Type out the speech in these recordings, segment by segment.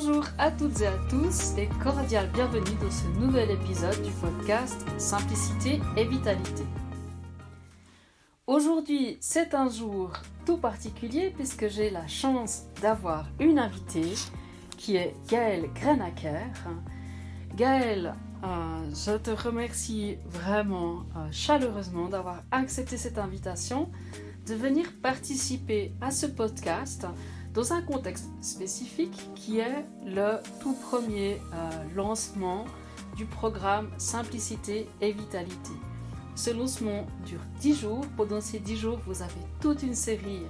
Bonjour à toutes et à tous et cordial bienvenue dans ce nouvel épisode du podcast Simplicité et Vitalité. Aujourd'hui, c'est un jour tout particulier puisque j'ai la chance d'avoir une invitée qui est Gaëlle Grenaker. Gaëlle, euh, je te remercie vraiment euh, chaleureusement d'avoir accepté cette invitation de venir participer à ce podcast dans un contexte spécifique qui est le tout premier euh, lancement du programme Simplicité et Vitalité. Ce lancement dure 10 jours. Pendant ces 10 jours, vous avez toute une série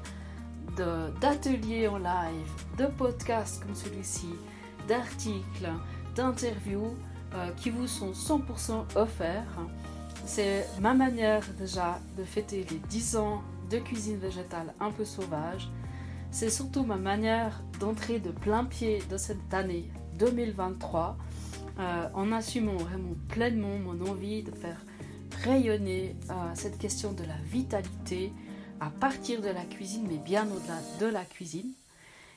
d'ateliers en live, de podcasts comme celui-ci, d'articles, d'interviews euh, qui vous sont 100% offerts. C'est ma manière déjà de fêter les 10 ans de cuisine végétale un peu sauvage c'est surtout ma manière d'entrer de plein pied dans cette année 2023 euh, en assumant vraiment pleinement mon envie de faire rayonner euh, cette question de la vitalité à partir de la cuisine, mais bien au-delà de la cuisine.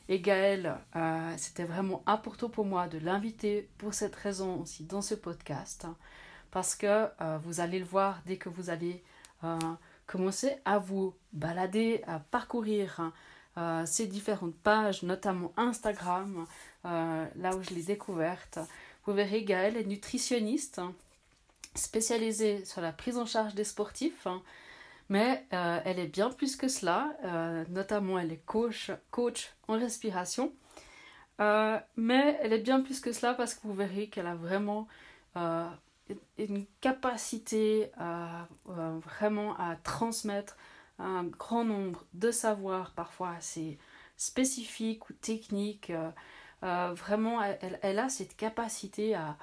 Et Gaëlle, euh, c'était vraiment important pour moi de l'inviter pour cette raison aussi dans ce podcast, parce que vous allez le voir dès que vous allez commencer à vous balader, à parcourir euh, ces différentes pages, notamment Instagram, euh, là où je l'ai découverte. Vous verrez, Gaëlle est nutritionniste, spécialisée sur la prise en charge des sportifs, hein. mais euh, elle est bien plus que cela, notamment elle est coach, coach en respiration. mais elle est bien plus que cela parce que vous verrez qu'elle a vraiment une capacité vraiment à transmettre un grand nombre de savoirs, parfois assez spécifiques ou techniques. Euh, euh, vraiment, elle, a cette capacité à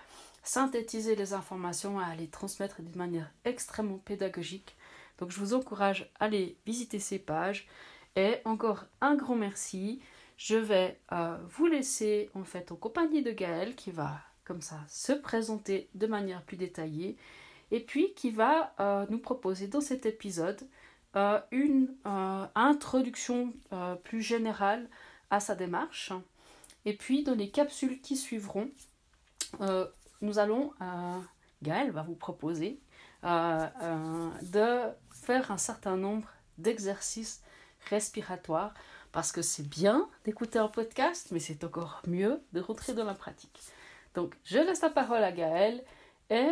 synthétiser les informations, à les transmettre d'une manière extrêmement pédagogique. Donc je vous encourage à aller visiter ces pages. Et encore un grand merci. Je vais euh, vous laisser en fait en compagnie de Gaëlle qui va comme ça se présenter de manière plus détaillée et puis qui va nous proposer dans cet épisode une euh, introduction euh, plus générale à sa démarche. Et puis dans les capsules qui suivront, nous allons, Gaël va vous proposer de faire un certain nombre d'exercices respiratoires parce que c'est bien d'écouter un podcast, mais c'est encore mieux de rentrer dans la pratique. Donc, je laisse la parole à Gaël et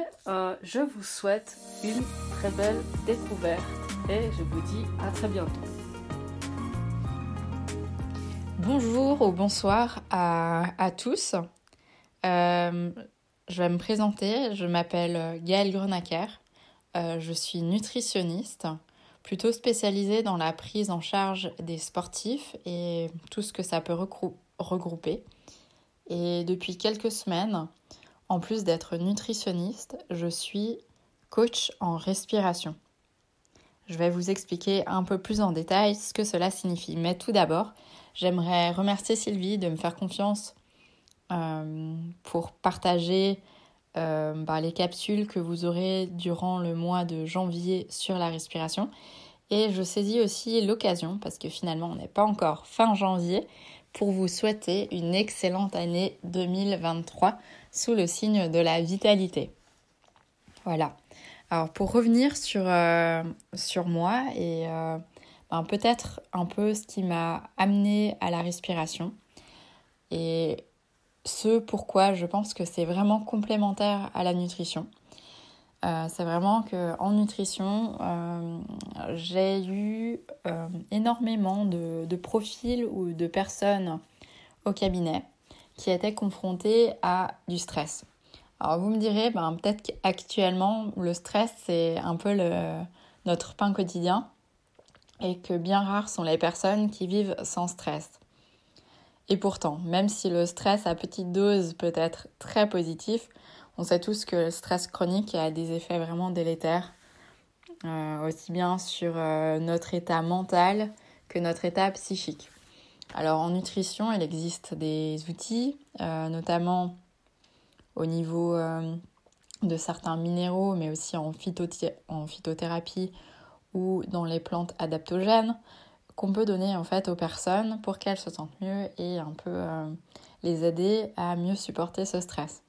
je vous souhaite une très belle découverte et je vous dis à très bientôt. Bonjour ou bonsoir à, tous. Euh, je vais me présenter. Je m'appelle Gaëlle Grenacker. Euh, je suis nutritionniste, plutôt spécialisée dans la prise en charge des sportifs et tout ce que ça peut regrouper. Et depuis quelques semaines, en plus d'être nutritionniste, je suis coach en respiration. Je vais vous expliquer un peu plus en détail ce que cela signifie. Mais tout d'abord, j'aimerais remercier Sylvie de me faire confiance euh, pour partager euh, bah, les capsules que vous aurez durant le mois de janvier sur la respiration. Et je saisis aussi l'occasion, parce que finalement on n'est pas encore fin janvier, pour vous souhaiter une excellente année 2023 sous le signe de la vitalité. Voilà. Alors pour revenir sur, euh, moi et euh, ben, peut-être un peu ce qui m'a amené à la respiration et ce pourquoi je pense que c'est vraiment complémentaire à la nutrition. Euh, c'est vraiment que en nutrition, j'ai eu énormément de, profils ou de personnes au cabinet qui étaient confrontées à du stress. Alors vous me direz, ben, peut-être qu'actuellement, le stress, c'est un peu notre pain quotidien et que bien rares sont les personnes qui vivent sans stress. Et pourtant, même si le stress à petite dose peut être très positif, on sait tous que le stress chronique a des effets vraiment délétères, euh, aussi bien sur euh, notre état mental que notre état psychique. Alors en nutrition, il existe des outils, euh, notamment au niveau de certains minéraux, mais aussi en, en, phytothérapie ou dans les plantes adaptogènes qu'on peut donner en fait aux personnes pour qu'elles se sentent mieux et un peu les aider à mieux supporter ce stress.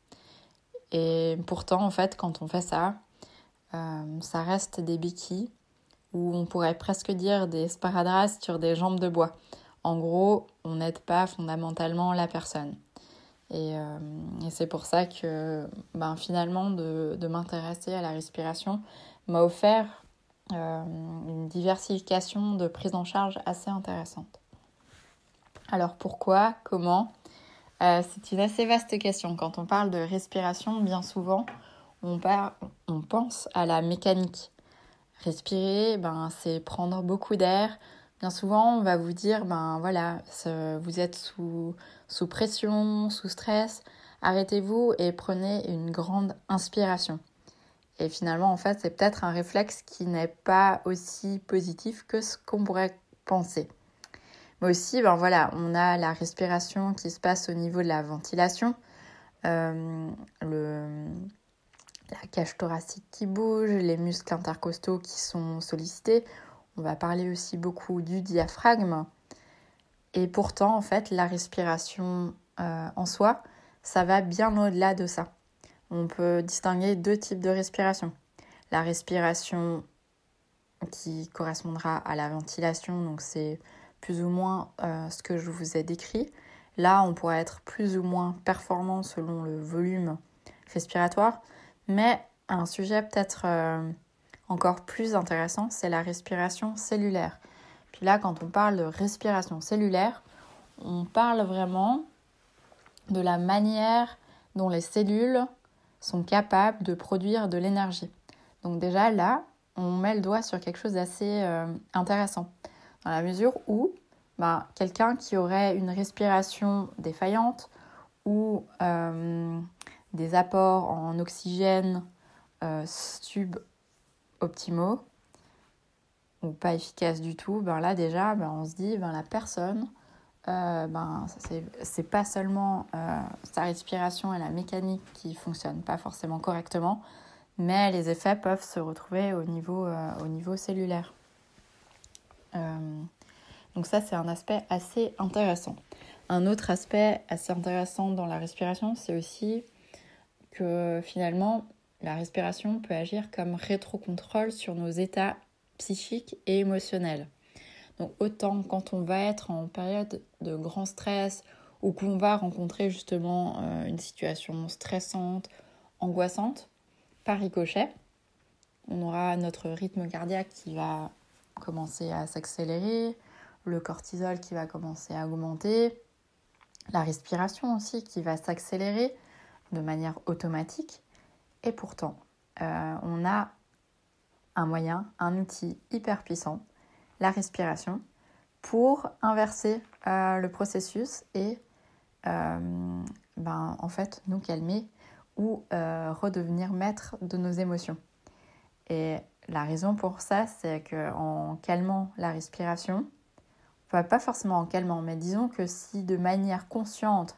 Et pourtant, en fait, quand on fait ça, euh, ça reste des béquilles ou on pourrait presque dire des sparadraps sur des jambes de bois. En gros, on n'aide pas fondamentalement la personne. Et, euh, c'est pour ça que ben, finalement, de, de m'intéresser à la respiration m'a offert euh, une diversification de prise en charge assez intéressante. Alors pourquoi? Comment? Euh, C'est une assez vaste question. Quand on parle de respiration, bien souvent, on, on pense à la mécanique. Respirer, ben, c'est prendre beaucoup d'air. Bien souvent, on va vous dire, ben voilà, vous êtes sous, sous pression, sous stress, arrêtez-vous et prenez une grande inspiration. Et finalement, en fait, c'est peut-être un réflexe qui n'est pas aussi positif que ce qu'on pourrait penser. Mais aussi, ben voilà, on a la respiration qui se passe au niveau de la ventilation, euh, le, la cage thoracique qui bouge, les muscles intercostaux qui sont sollicités. On va parler aussi beaucoup du diaphragme. Et pourtant, en fait, la respiration euh, en soi, ça va bien au-delà de ça on peut distinguer deux types de respiration. La respiration qui correspondra à la ventilation, donc c'est plus ou moins euh, ce que je vous ai décrit. Là, on pourrait être plus ou moins performant selon le volume respiratoire, mais un sujet peut-être euh, encore plus intéressant, c'est la respiration cellulaire. Puis là, quand on parle de respiration cellulaire, on parle vraiment de la manière dont les cellules sont capables de produire de l'énergie. Donc déjà là, on met le doigt sur quelque chose d'assez euh, intéressant, dans la mesure où bah, quelqu'un qui aurait une respiration défaillante ou euh, des apports en oxygène euh, suboptimaux ou pas efficaces du tout, ben là déjà, ben on se dit, ben la personne, euh, ben, c'est pas seulement euh, sa respiration et la mécanique qui fonctionnent pas forcément correctement, mais les effets peuvent se retrouver au niveau, euh, au niveau cellulaire. Donc ça, c'est un aspect assez intéressant. Un autre aspect assez intéressant dans la respiration, c'est aussi que finalement, la respiration peut agir comme rétrocontrôle sur nos états psychiques et émotionnels. Donc autant quand on va être en période de grand stress ou qu'on va rencontrer justement euh, une situation stressante, angoissante, par ricochet, on aura notre rythme cardiaque qui va commencer à s'accélérer, le cortisol qui va commencer à augmenter, la respiration aussi qui va s'accélérer de manière automatique. Et pourtant, euh, on a un moyen, un outil hyper puissant la respiration pour inverser euh, le processus et euh, ben, en fait nous calmer ou redevenir maître de nos émotions. La raison pour ça, c'est qu'en calmant la respiration, enfin pas forcément en calmant, mais disons que si de manière consciente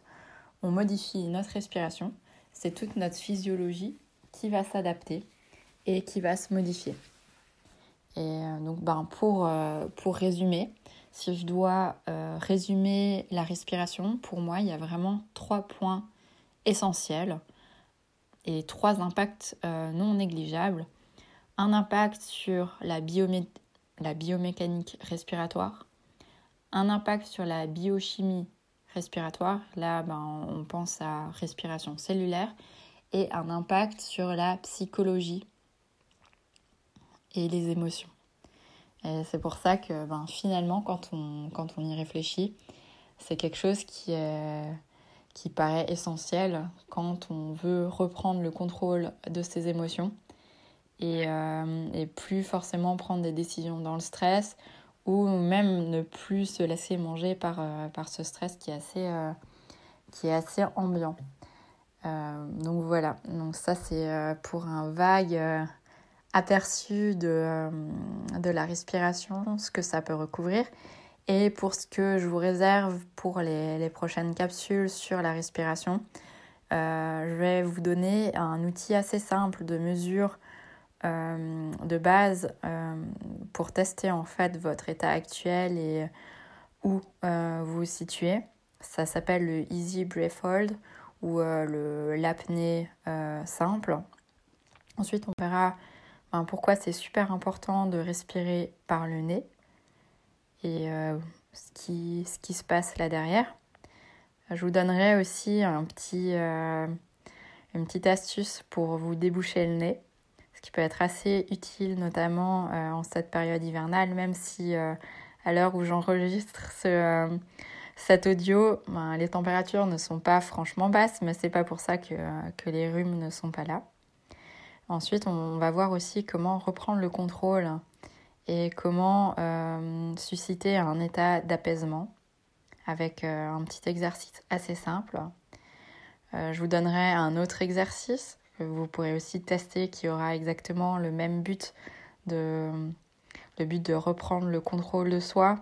on modifie notre respiration, c'est toute notre physiologie qui va s'adapter et qui va se modifier. Et euh, donc, ben, pour, euh, pour résumer, si je dois euh, résumer la respiration, pour moi, il y a vraiment trois points essentiels et trois impacts non négligeables. Un impact sur la, biomécanique respiratoire, un impact sur la biochimie respiratoire, là ben, on pense à respiration cellulaire, et un impact sur la psychologie et les émotions. C'est pour ça que ben, finalement, quand on, y réfléchit, c'est quelque chose qui, qui paraît essentiel quand on veut reprendre le contrôle de ses émotions et, euh, et plus forcément prendre des décisions dans le stress ou même ne plus se laisser manger par, euh, par ce stress qui est assez, euh, qui est assez ambiant. donc voilà, donc ça c'est pour un vague aperçu de, de la respiration, ce que ça peut recouvrir. Et pour ce que je vous réserve pour les, les prochaines capsules sur la respiration, je vais vous donner un outil assez simple de mesure euh, de base pour tester en fait votre état actuel et où vous vous situez. ça s'appelle le Easy Breath Hold ou l'apnée simple. Ensuite, on verra ben, pourquoi c'est super important de respirer par le nez et ce, qui, ce qui se passe là derrière. Je vous donnerai aussi un petit, une petite astuce pour vous déboucher le nez ce qui peut être assez utile notamment euh, en cette période hivernale, même si euh, à l'heure où j'enregistre ce, euh, cet audio, ben, les températures ne sont pas franchement basses, mais c'est pas pour ça que, que, les rhumes ne sont pas là. Ensuite, on va voir aussi comment reprendre le contrôle et comment susciter un état d'apaisement avec un petit exercice assez simple. je vous donnerai un autre exercice vous pourrez aussi tester qui aura exactement le même but de, le but de reprendre le contrôle de soi,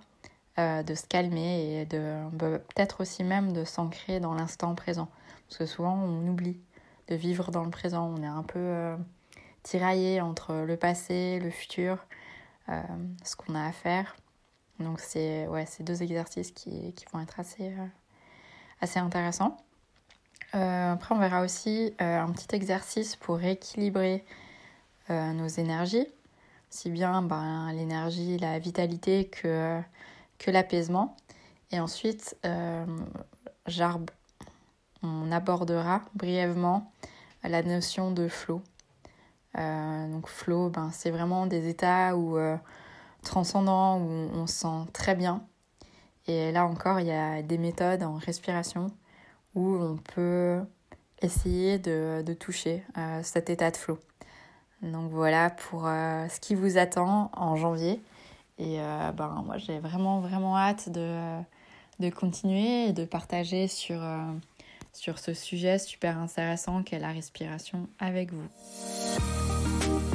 euh, de se calmer et de bah, peut-être aussi même de s'ancrer dans l'instant présent. Parce que souvent on oublie de vivre dans le présent. On est un peu euh, tiraillé entre le passé, le futur, euh, ce qu'on a à faire. Donc c'est ouais, deux exercices qui, qui vont être assez, assez intéressants. Euh, après, on verra aussi euh, un petit exercice pour rééquilibrer euh, nos énergies, si bien ben, l'énergie, la vitalité que, que l'apaisement. Et ensuite, on abordera brièvement la notion de flow. donc flow, ben, c'est vraiment des états où, transcendants où on se sent très bien. Et là encore, il y a des méthodes en respiration où on peut essayer de, toucher euh, cet état de flow. Donc voilà pour euh, ce qui vous attend en janvier. Et euh, ben, moi j'ai vraiment vraiment hâte de, de continuer et de partager sur, sur ce sujet super intéressant qu'est la respiration avec vous.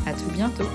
À tout bientôt